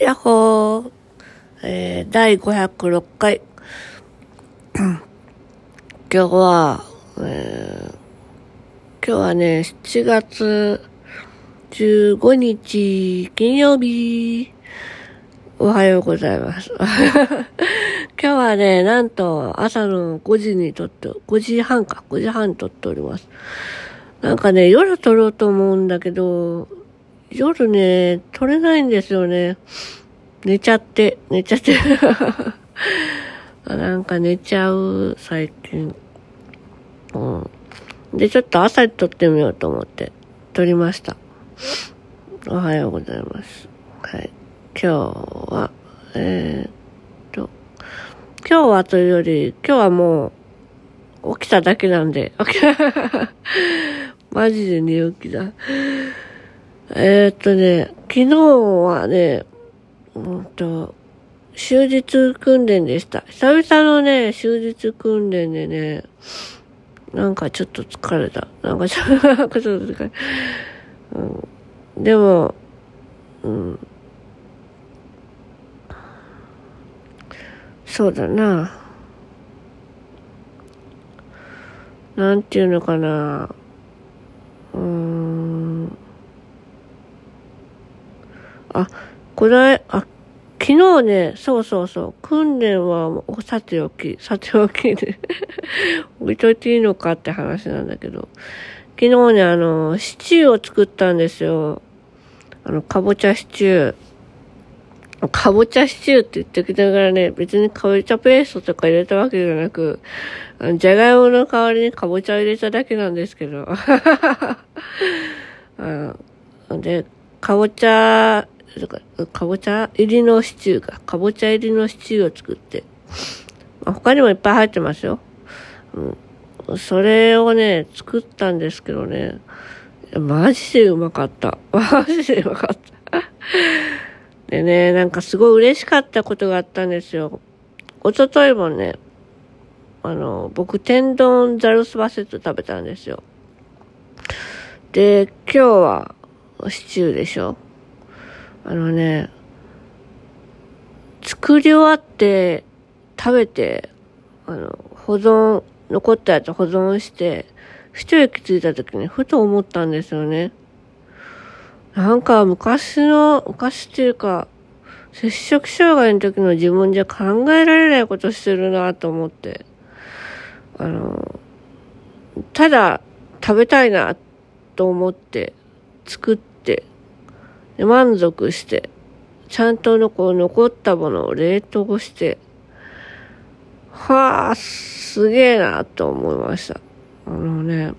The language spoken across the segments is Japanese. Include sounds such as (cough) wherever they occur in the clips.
やっほー、えー、第506回。(coughs) 今日は、えー、今日はね、7月15日金曜日。おはようございます。(laughs) 今日はね、なんと朝の5時に撮って、5時半か、5時半に撮っております。なんかね、夜撮ろうと思うんだけど、夜ね、撮れないんですよね。寝ちゃって、寝ちゃって。(laughs) なんか寝ちゃう、最近。うん。で、ちょっと朝に撮ってみようと思って、撮りました。おはようございます。はい。今日は、えー、っと、今日はというより、今日はもう、起きただけなんで、起きた。(laughs) マジで寝起きだ。えー、っとね、昨日はね、うんと、終日訓練でした。久々のね、終日訓練でね、なんかちょっと疲れた。なんかちょっと疲れうん、でも、うん。そうだな。なんていうのかな。うーん。あ、これ、あ、昨日ね、そうそうそう、訓練はさておき、さておきで (laughs) 置いといていいのかって話なんだけど、昨日ね、あの、シチューを作ったんですよ。あの、かぼちゃシチュー。かぼちゃシチューって言ってきながらね、別にかぼちゃペーストとか入れたわけじゃなく、じゃがいもの代わりにかぼちゃを入れただけなんですけど。(laughs) あで、かぼちゃかかぼちゃ入りのシチューが、かぼちゃ入りのシチューを作って、まあ、他にもいっぱい入ってますよ。うん。それをね、作ったんですけどね、マジでうまかった。(laughs) マジでうまかった。でね、なんかすごい嬉しかったことがあったんですよ。おとといもね、あの、僕、天丼ザルスバセット食べたんですよ。で、今日はシチューでしょあのね、作り終わって食べて、あの、保存、残ったやつ保存して、一息ついた時にふと思ったんですよね。なんか昔の、昔っていうか、摂食障害の時の自分じゃ考えられないことしてるなと思って。あの、ただ食べたいなと思って作ってで満足して、ちゃんとのこう残ったものを冷凍して、はあ、すげえなと思いました。あのね、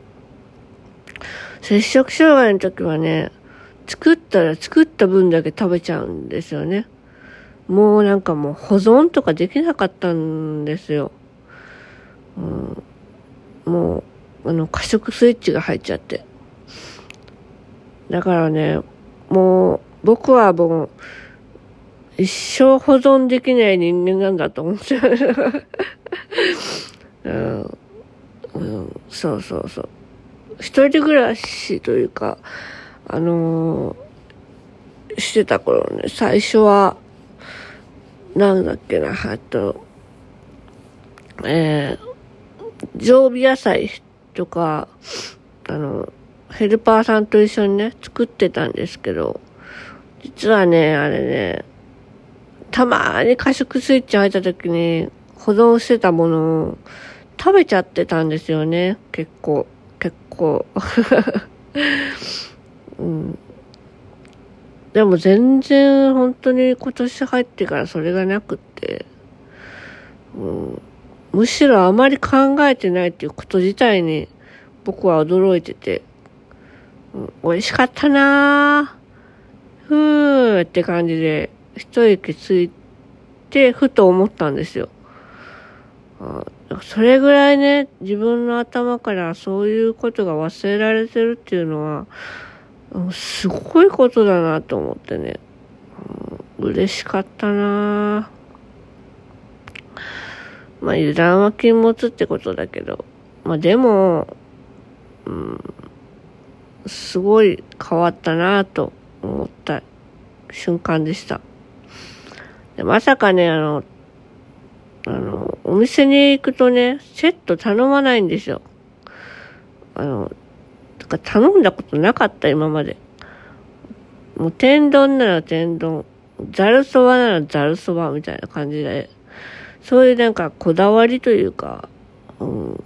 摂食障害の時はね、作ったら作った分だけ食べちゃうんですよね。もうなんかもう保存とかできなかったんですよ。うん、もう、あの、過食スイッチが入っちゃって。だからね、もう、僕はもう、一生保存できない人間なんだと思ってる。ううん、うん、そうそうそう。一人暮らしというか、あのー、してた頃ね、最初は、なんだっけな、あと、えー、常備野菜とか、あの、ヘルパーさんと一緒にね、作ってたんですけど、実はね、あれね、たまーに過食スイッチ入った時に保存してたものを食べちゃってたんですよね。結構、結構。(laughs) うん、でも全然本当に今年入ってからそれがなくって、うん、むしろあまり考えてないっていうこと自体に僕は驚いてて、美味しかったなぁ。ふーって感じで、一息ついて、ふと思ったんですよ。それぐらいね、自分の頭からそういうことが忘れられてるっていうのは、すごいことだなと思ってね。嬉しかったなまあ油断は禁物ってことだけど、まあでも、うん、すごい変わったなと思った瞬間でした。でまさかね、あの、あの、お店に行くとね、セット頼まないんですよ。あの、とか頼んだことなかった、今まで。もう天丼なら天丼、ざるそばならざるそばみたいな感じで、そういうなんかこだわりというか、うん、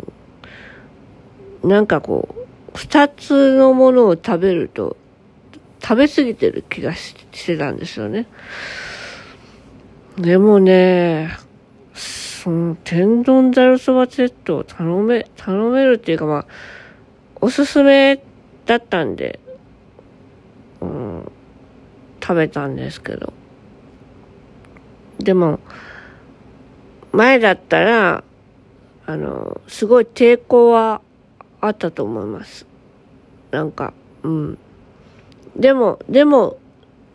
なんかこう、二つのものを食べると、食べ過ぎてる気がしてたんですよね。でもね、その天丼ざるそばセットを頼め、頼めるっていうかまあ、おすすめだったんで、うん、食べたんですけど。でも、前だったら、あの、すごい抵抗はあったと思います。なんか、うん。でも、でも、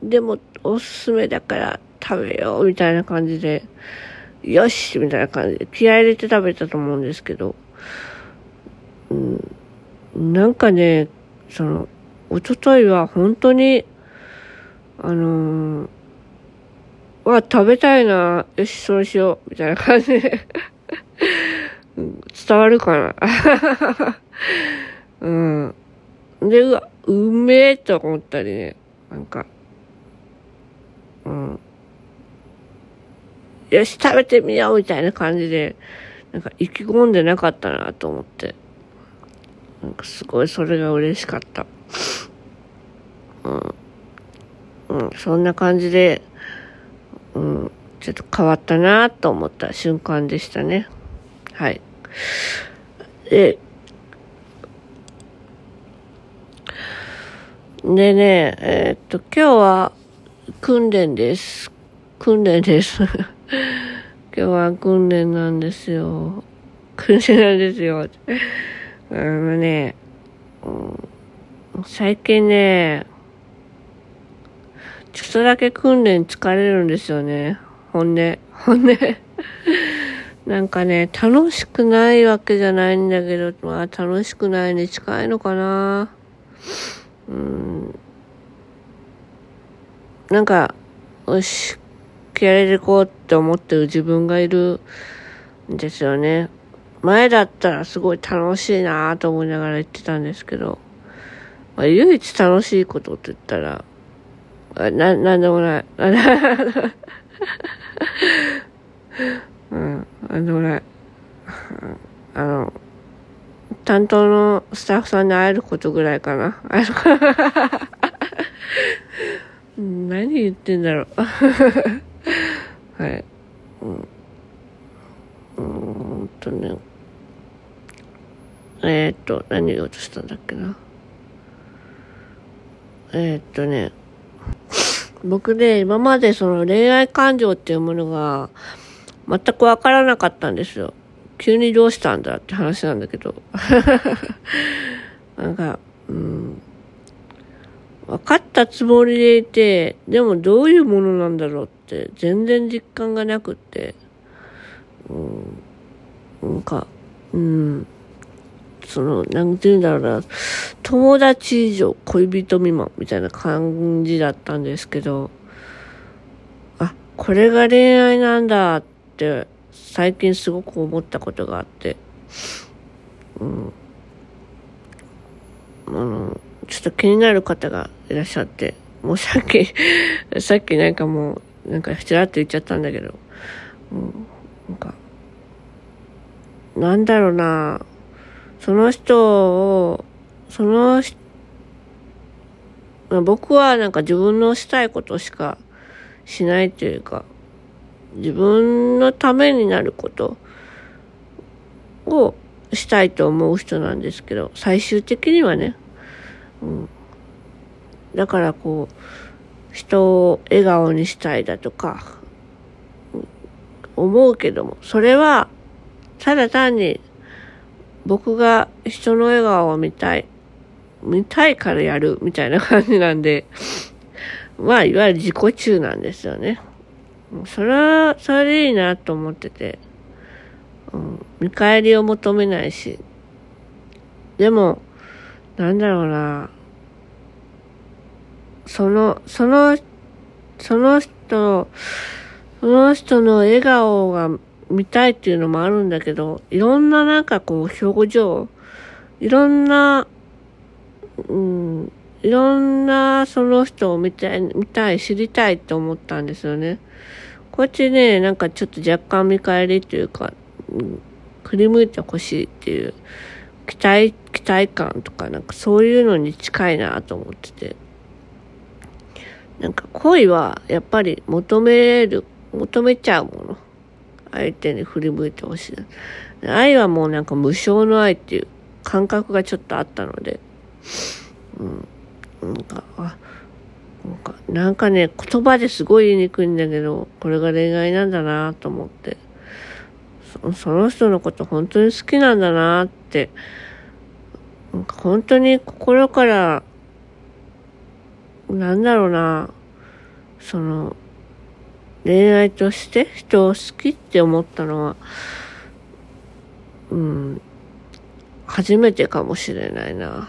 でも、おすすめだから食べよう、みたいな感じで、よしみたいな感じで気合入れて食べたと思うんですけど、うん、なんかね、その、おとといは本当に、あのー、わ、食べたいな、よし、そうしよう、みたいな感じで (laughs) 伝わるかな (laughs) うん。で、うわ、うめえと思ったりね、なんか、うん。よし、食べてみようみたいな感じで、なんか意気込んでなかったなと思って。なんかすごいそれが嬉しかった。うん。うん、そんな感じで、うん、ちょっと変わったなと思った瞬間でしたね。はい。で、でね、えー、っと、今日は訓練です。訓練です。(laughs) 今日は訓練なんですよ。訓練なんですよ。あのね、うん、最近ね、ちょっとだけ訓練疲れるんですよね。本音。本音。なんかね、楽しくないわけじゃないんだけど、まあ楽しくないに近いのかな。なんか、よし、気合でいこうって思ってる自分がいるんですよね。前だったらすごい楽しいなと思いながら言ってたんですけど、まあ、唯一楽しいことって言ったら、あな、なんでもない。(laughs) うん、なんでもない。あの、担当のスタッフさんに会えることぐらいかな。何言ってんだろう。はい。うん。うんとね。えー、っと、何言おうとしたんだっけな。えー、っとね、僕ね、今までその恋愛感情っていうものが全くわからなかったんですよ。急にどうしたんだって話なんだけど。(laughs) なんか、うん。分かったつもりでいて、でもどういうものなんだろうって全然実感がなくって。うん。なんか、うん。その、なんて言うんだろうな、友達以上恋人未満みたいな感じだったんですけど、あ、これが恋愛なんだって最近すごく思ったことがあって、うん。あの、ちょっと気になる方がいらっしゃって、もうさっき (laughs) さっきなんかもう、なんかちらっと言っちゃったんだけど、うん、なんか、なんだろうな、その人を、その人、僕はなんか自分のしたいことしかしないというか、自分のためになることをしたいと思う人なんですけど、最終的にはね、うん。だからこう、人を笑顔にしたいだとか、思うけども、それは、ただ単に僕が人の笑顔を見たい。見たいからやるみたいな感じなんで、まあ、いわゆる自己中なんですよね。それは、それでいいなと思ってて、うん、見返りを求めないし。でも、なんだろうな。その、その、その人、その人の笑顔が見たいっていうのもあるんだけど、いろんななんかこう表情、いろんな、うん、いろんなその人を見たい、見たい、知りたいって思ったんですよね。こっちね、なんかちょっと若干見返りというか、うん、振り向いてほしいっていう、期待、期待感とか、なんかそういうのに近いなと思ってて。なんか恋はやっぱり求める、求めちゃうもの。相手に振り向いてほしい。愛はもうなんか無償の愛っていう感覚がちょっとあったので、うん。なんか、なんかなんかね、言葉ですごい言いにくいんだけど、これが恋愛なんだなと思って。その人のこと本当に好きなんだなって、なんか本当に心から、なんだろうな、その、恋愛として人を好きって思ったのは、うん、初めてかもしれないな。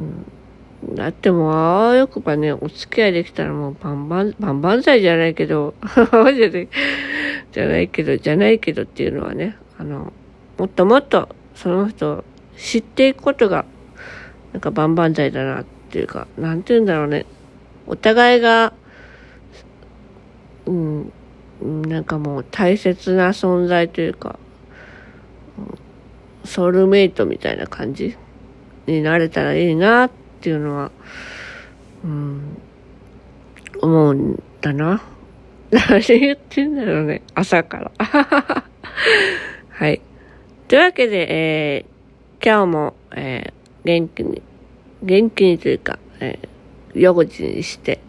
うん、だってもう、あわよくばね、お付き合いできたらもうバンバン、バンバン剤じゃないけど、(laughs) じゃないけど、じゃないけどっていうのはね、あの、もっともっとその人を知っていくことが、なんかバンバン剤だなっていうか、なんて言うんだろうね。お互いが、うん、なんかもう大切な存在というか、ソウルメイトみたいな感じになれたらいいなっていうのは、うん、思うんだな。(laughs) 何言ってんだろうね。朝から。(laughs) はい。というわけで、えー、今日も、えー、元気に、元気にというか、えー、夜口にして、